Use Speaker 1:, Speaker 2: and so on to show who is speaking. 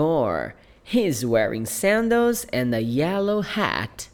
Speaker 1: 4. He's wearing sandals and a yellow hat.